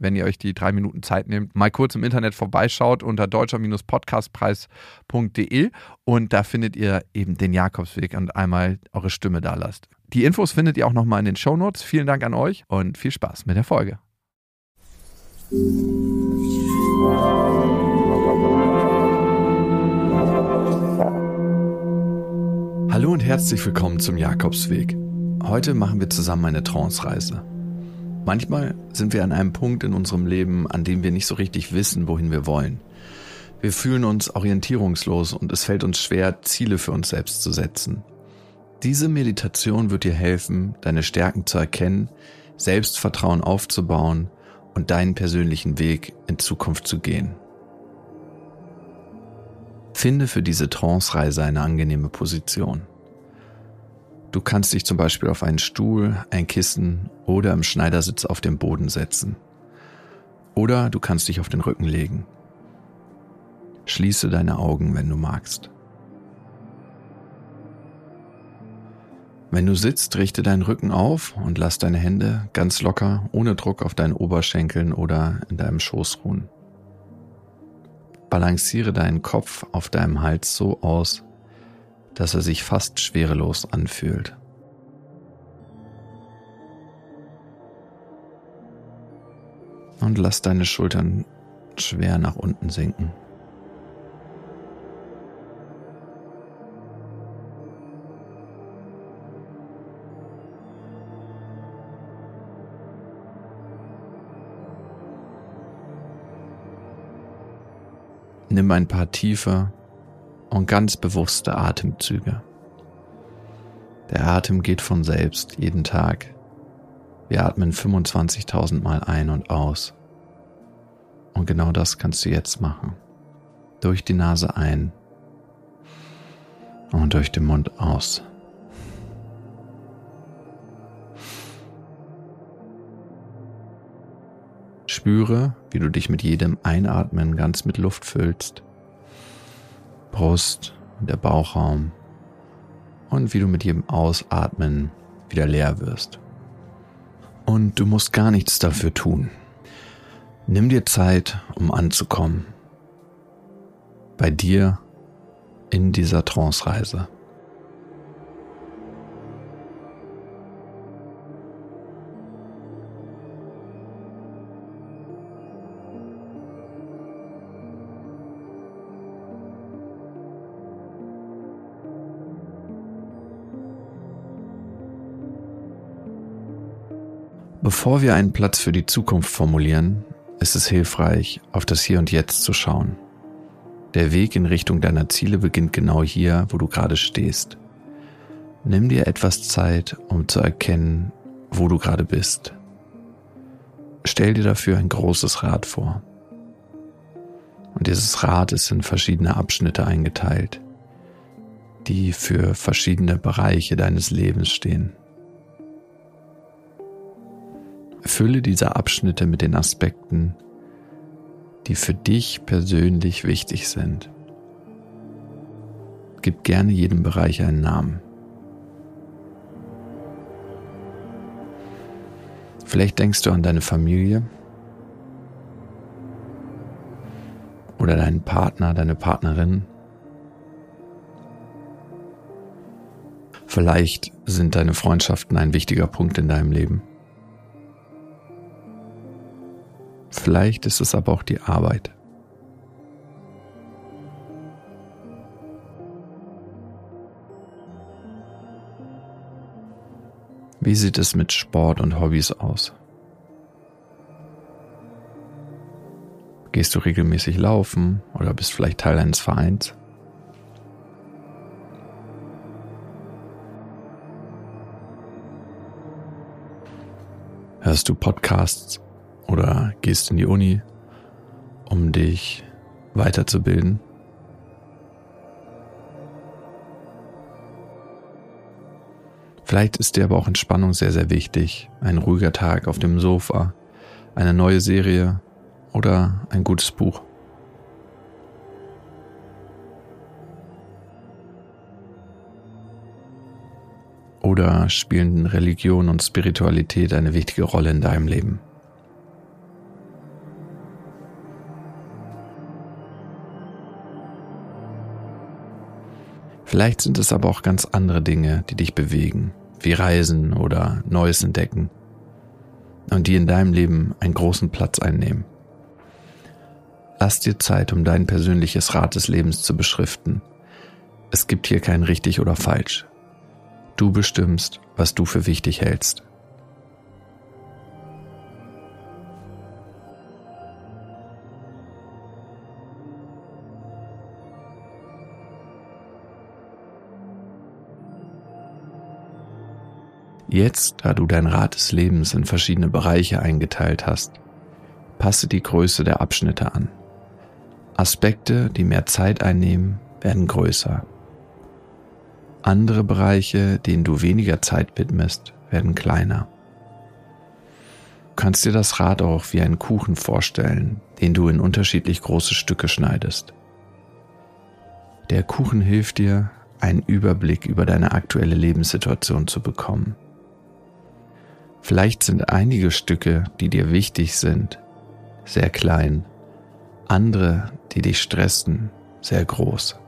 wenn ihr euch die drei Minuten Zeit nehmt, mal kurz im Internet vorbeischaut unter deutscher-podcastpreis.de und da findet ihr eben den Jakobsweg und einmal eure Stimme da lasst. Die Infos findet ihr auch nochmal in den Show Notes. Vielen Dank an euch und viel Spaß mit der Folge. Hallo und herzlich willkommen zum Jakobsweg. Heute machen wir zusammen eine Trance-Reise. Manchmal sind wir an einem Punkt in unserem Leben, an dem wir nicht so richtig wissen, wohin wir wollen. Wir fühlen uns orientierungslos und es fällt uns schwer, Ziele für uns selbst zu setzen. Diese Meditation wird dir helfen, deine Stärken zu erkennen, Selbstvertrauen aufzubauen und deinen persönlichen Weg in Zukunft zu gehen. Finde für diese Trance-Reise eine angenehme Position. Du kannst dich zum Beispiel auf einen Stuhl, ein Kissen oder im Schneidersitz auf den Boden setzen. Oder du kannst dich auf den Rücken legen. Schließe deine Augen, wenn du magst. Wenn du sitzt, richte deinen Rücken auf und lass deine Hände ganz locker, ohne Druck auf deinen Oberschenkeln oder in deinem Schoß ruhen. Balanciere deinen Kopf auf deinem Hals so aus, dass er sich fast schwerelos anfühlt. Und lass deine Schultern schwer nach unten sinken. Nimm ein paar tiefe und ganz bewusste Atemzüge. Der Atem geht von selbst jeden Tag. Wir atmen 25.000 Mal ein und aus. Und genau das kannst du jetzt machen. Durch die Nase ein und durch den Mund aus. Spüre, wie du dich mit jedem Einatmen ganz mit Luft füllst. Brust, der Bauchraum und wie du mit jedem Ausatmen wieder leer wirst. Und du musst gar nichts dafür tun. Nimm dir Zeit, um anzukommen. Bei dir in dieser Trance-Reise. Bevor wir einen Platz für die Zukunft formulieren, ist es hilfreich, auf das Hier und Jetzt zu schauen. Der Weg in Richtung deiner Ziele beginnt genau hier, wo du gerade stehst. Nimm dir etwas Zeit, um zu erkennen, wo du gerade bist. Stell dir dafür ein großes Rad vor. Und dieses Rad ist in verschiedene Abschnitte eingeteilt, die für verschiedene Bereiche deines Lebens stehen. Fülle diese Abschnitte mit den Aspekten, die für dich persönlich wichtig sind. Gib gerne jedem Bereich einen Namen. Vielleicht denkst du an deine Familie oder deinen Partner, deine Partnerin. Vielleicht sind deine Freundschaften ein wichtiger Punkt in deinem Leben. Vielleicht ist es aber auch die Arbeit. Wie sieht es mit Sport und Hobbys aus? Gehst du regelmäßig laufen oder bist vielleicht Teil eines Vereins? Hörst du Podcasts oder gehst in die Uni, um dich weiterzubilden. Vielleicht ist dir aber auch Entspannung sehr, sehr wichtig. Ein ruhiger Tag auf dem Sofa, eine neue Serie oder ein gutes Buch. Oder spielen Religion und Spiritualität eine wichtige Rolle in deinem Leben? Vielleicht sind es aber auch ganz andere Dinge, die dich bewegen, wie Reisen oder Neues entdecken und die in deinem Leben einen großen Platz einnehmen. Lass dir Zeit, um dein persönliches Rad des Lebens zu beschriften. Es gibt hier kein richtig oder falsch. Du bestimmst, was du für wichtig hältst. Jetzt, da du dein Rad des Lebens in verschiedene Bereiche eingeteilt hast, passe die Größe der Abschnitte an. Aspekte, die mehr Zeit einnehmen, werden größer. Andere Bereiche, denen du weniger Zeit widmest, werden kleiner. Du kannst dir das Rad auch wie einen Kuchen vorstellen, den du in unterschiedlich große Stücke schneidest. Der Kuchen hilft dir, einen Überblick über deine aktuelle Lebenssituation zu bekommen. Vielleicht sind einige Stücke, die dir wichtig sind, sehr klein, andere, die dich stressen, sehr groß.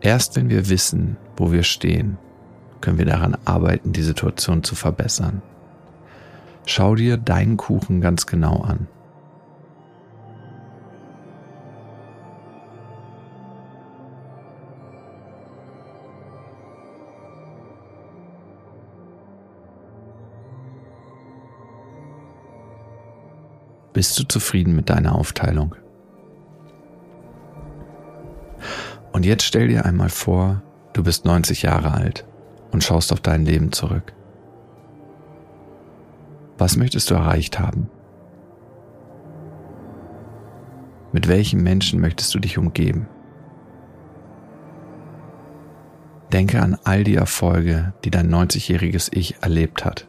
Erst wenn wir wissen, wo wir stehen, können wir daran arbeiten, die Situation zu verbessern. Schau dir deinen Kuchen ganz genau an. Bist du zufrieden mit deiner Aufteilung? Und jetzt stell dir einmal vor, du bist 90 Jahre alt und schaust auf dein Leben zurück. Was möchtest du erreicht haben? Mit welchen Menschen möchtest du dich umgeben? Denke an all die Erfolge, die dein 90-jähriges Ich erlebt hat.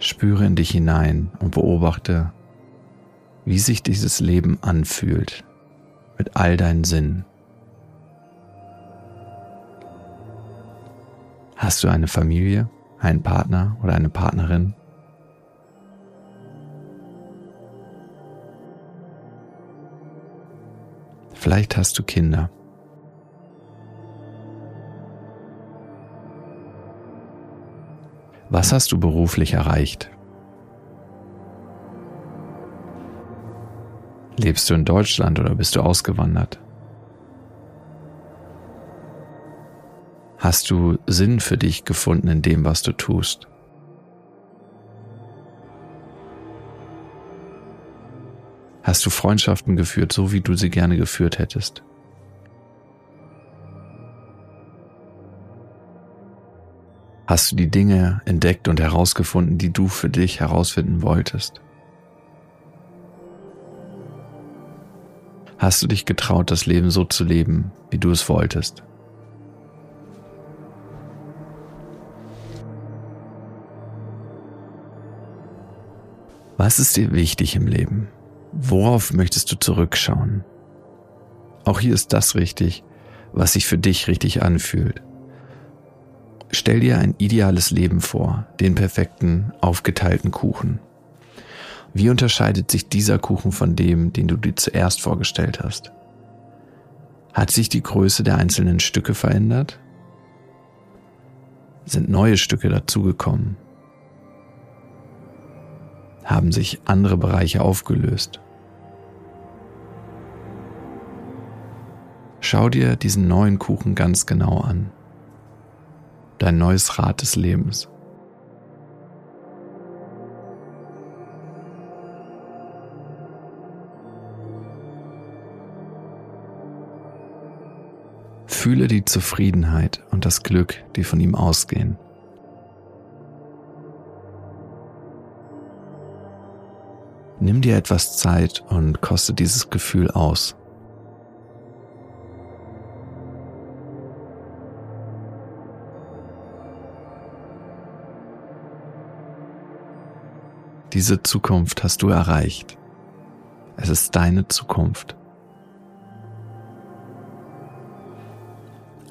Spüre in dich hinein und beobachte, wie sich dieses Leben anfühlt mit all deinen Sinnen. Hast du eine Familie, einen Partner oder eine Partnerin? Vielleicht hast du Kinder. Was hast du beruflich erreicht? Lebst du in Deutschland oder bist du ausgewandert? Hast du Sinn für dich gefunden in dem, was du tust? Hast du Freundschaften geführt, so wie du sie gerne geführt hättest? Hast du die Dinge entdeckt und herausgefunden, die du für dich herausfinden wolltest? Hast du dich getraut, das Leben so zu leben, wie du es wolltest? Was ist dir wichtig im Leben? Worauf möchtest du zurückschauen? Auch hier ist das richtig, was sich für dich richtig anfühlt. Stell dir ein ideales Leben vor, den perfekten, aufgeteilten Kuchen. Wie unterscheidet sich dieser Kuchen von dem, den du dir zuerst vorgestellt hast? Hat sich die Größe der einzelnen Stücke verändert? Sind neue Stücke dazugekommen? Haben sich andere Bereiche aufgelöst? Schau dir diesen neuen Kuchen ganz genau an. Dein neues Rad des Lebens. Fühle die Zufriedenheit und das Glück, die von ihm ausgehen. Nimm dir etwas Zeit und koste dieses Gefühl aus. Diese Zukunft hast du erreicht. Es ist deine Zukunft.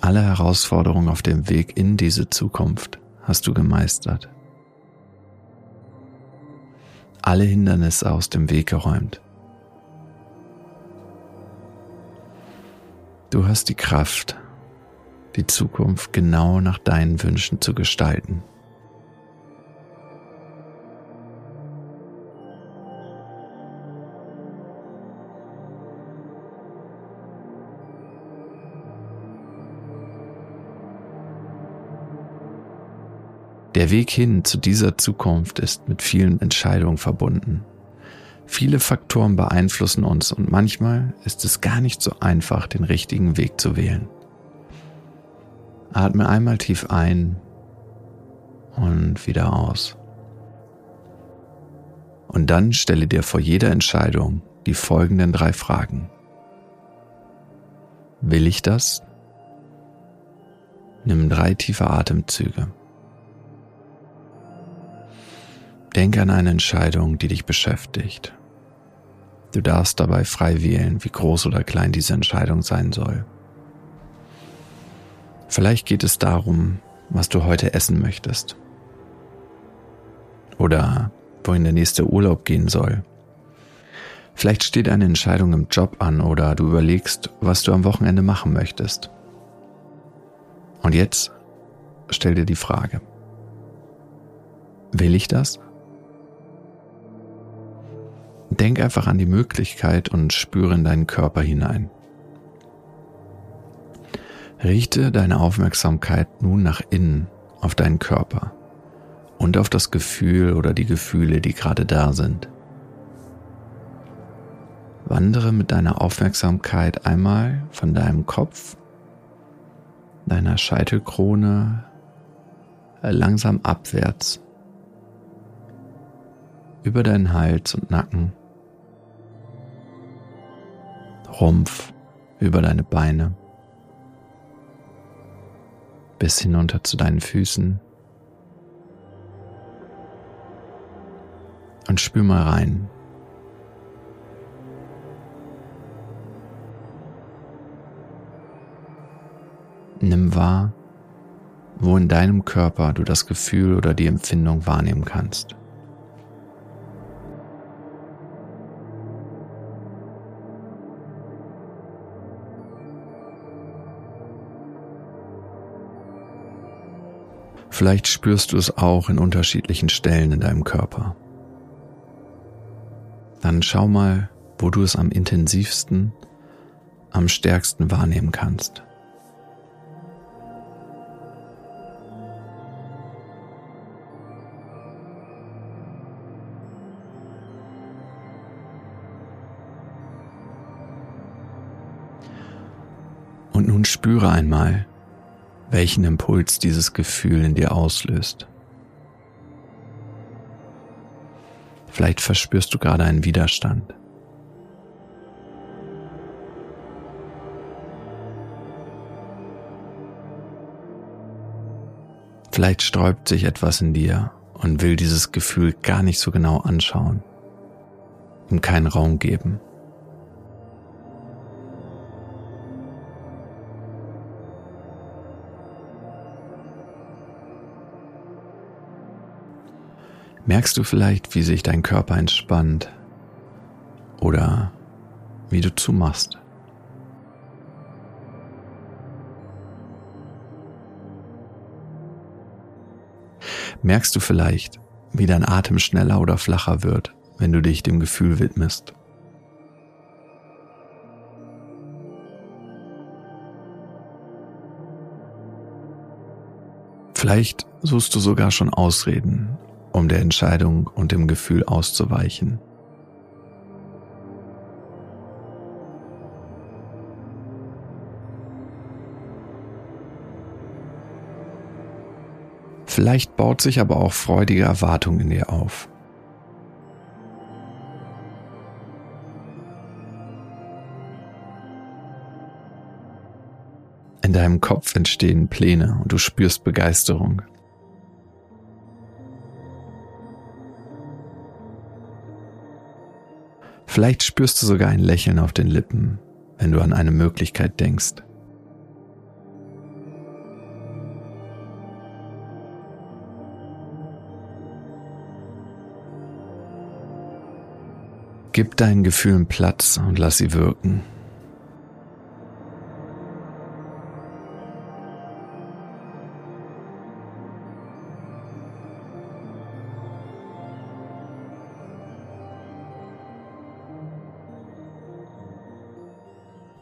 Alle Herausforderungen auf dem Weg in diese Zukunft hast du gemeistert. Alle Hindernisse aus dem Weg geräumt. Du hast die Kraft, die Zukunft genau nach deinen Wünschen zu gestalten. Der Weg hin zu dieser Zukunft ist mit vielen Entscheidungen verbunden. Viele Faktoren beeinflussen uns und manchmal ist es gar nicht so einfach, den richtigen Weg zu wählen. Atme einmal tief ein und wieder aus. Und dann stelle dir vor jeder Entscheidung die folgenden drei Fragen. Will ich das? Nimm drei tiefe Atemzüge. Denke an eine Entscheidung, die dich beschäftigt. Du darfst dabei frei wählen, wie groß oder klein diese Entscheidung sein soll. Vielleicht geht es darum, was du heute essen möchtest. Oder wohin der nächste Urlaub gehen soll. Vielleicht steht eine Entscheidung im Job an oder du überlegst, was du am Wochenende machen möchtest. Und jetzt stell dir die Frage. Will ich das? Denk einfach an die Möglichkeit und spüre in deinen Körper hinein. Richte deine Aufmerksamkeit nun nach innen auf deinen Körper und auf das Gefühl oder die Gefühle, die gerade da sind. Wandere mit deiner Aufmerksamkeit einmal von deinem Kopf, deiner Scheitelkrone langsam abwärts über deinen Hals und Nacken, Rumpf, über deine Beine, bis hinunter zu deinen Füßen. Und spür mal rein. Nimm wahr, wo in deinem Körper du das Gefühl oder die Empfindung wahrnehmen kannst. Vielleicht spürst du es auch in unterschiedlichen Stellen in deinem Körper. Dann schau mal, wo du es am intensivsten, am stärksten wahrnehmen kannst. Und nun spüre einmal, welchen Impuls dieses Gefühl in dir auslöst. Vielleicht verspürst du gerade einen Widerstand. Vielleicht sträubt sich etwas in dir und will dieses Gefühl gar nicht so genau anschauen, ihm keinen Raum geben. Merkst du vielleicht, wie sich dein Körper entspannt oder wie du zumachst? Merkst du vielleicht, wie dein Atem schneller oder flacher wird, wenn du dich dem Gefühl widmest? Vielleicht suchst du sogar schon Ausreden, um der Entscheidung und dem Gefühl auszuweichen. Vielleicht baut sich aber auch freudige Erwartung in dir auf. In deinem Kopf entstehen Pläne und du spürst Begeisterung. Vielleicht spürst du sogar ein Lächeln auf den Lippen, wenn du an eine Möglichkeit denkst. Gib deinen Gefühlen Platz und lass sie wirken.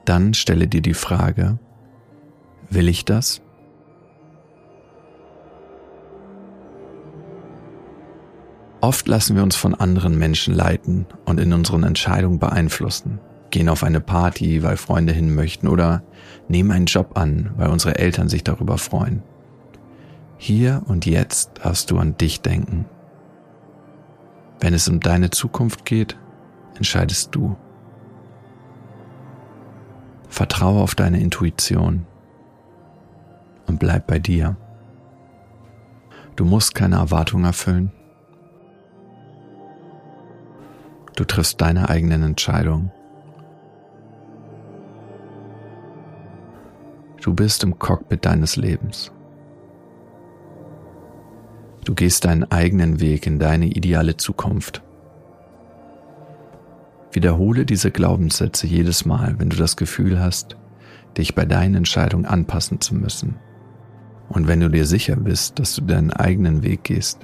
Dann stelle dir die Frage, will ich das? Oft lassen wir uns von anderen Menschen leiten und in unseren Entscheidungen beeinflussen, gehen auf eine Party, weil Freunde hin möchten oder nehmen einen Job an, weil unsere Eltern sich darüber freuen. Hier und jetzt darfst du an dich denken. Wenn es um deine Zukunft geht, entscheidest du. Vertraue auf deine Intuition und bleib bei dir. Du musst keine Erwartungen erfüllen. Du triffst deine eigenen Entscheidungen. Du bist im Cockpit deines Lebens. Du gehst deinen eigenen Weg in deine ideale Zukunft. Wiederhole diese Glaubenssätze jedes Mal, wenn du das Gefühl hast, dich bei deinen Entscheidungen anpassen zu müssen. Und wenn du dir sicher bist, dass du deinen eigenen Weg gehst,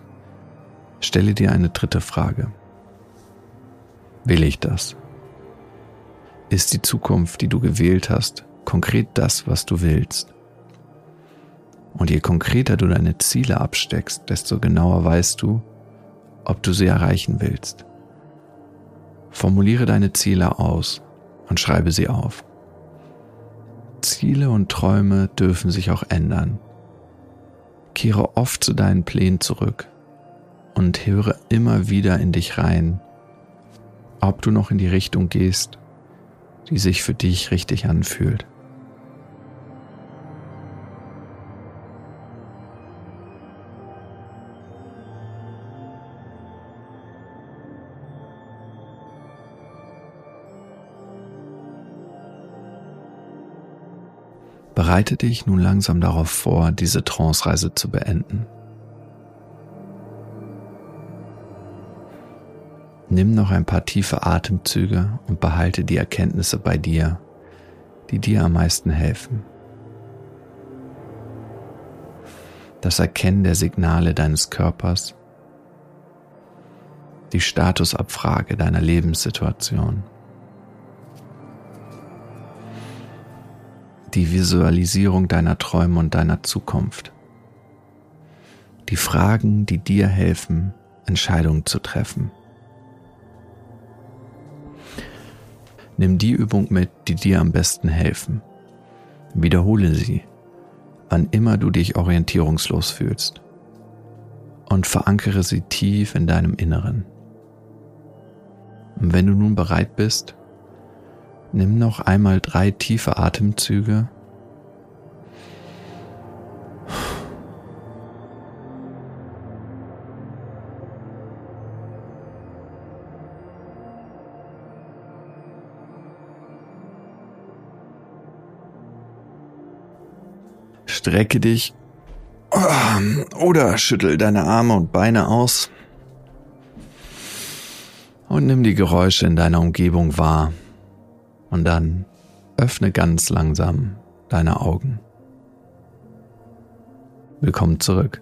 stelle dir eine dritte Frage. Will ich das? Ist die Zukunft, die du gewählt hast, konkret das, was du willst? Und je konkreter du deine Ziele absteckst, desto genauer weißt du, ob du sie erreichen willst. Formuliere deine Ziele aus und schreibe sie auf. Ziele und Träume dürfen sich auch ändern. Kehre oft zu deinen Plänen zurück und höre immer wieder in dich rein, ob du noch in die Richtung gehst, die sich für dich richtig anfühlt. Bereite dich nun langsam darauf vor, diese Trance-Reise zu beenden. Nimm noch ein paar tiefe Atemzüge und behalte die Erkenntnisse bei dir, die dir am meisten helfen. Das Erkennen der Signale deines Körpers, die Statusabfrage deiner Lebenssituation, die Visualisierung deiner Träume und deiner Zukunft, die Fragen, die dir helfen, Entscheidungen zu treffen. Nimm die Übung mit, die dir am besten helfen. Wiederhole sie, wann immer du dich orientierungslos fühlst. Und verankere sie tief in deinem Inneren. Und wenn du nun bereit bist, nimm noch einmal drei tiefe Atemzüge Strecke dich oder schüttel deine Arme und Beine aus und nimm die Geräusche in deiner Umgebung wahr. Und dann öffne ganz langsam deine Augen. Willkommen zurück.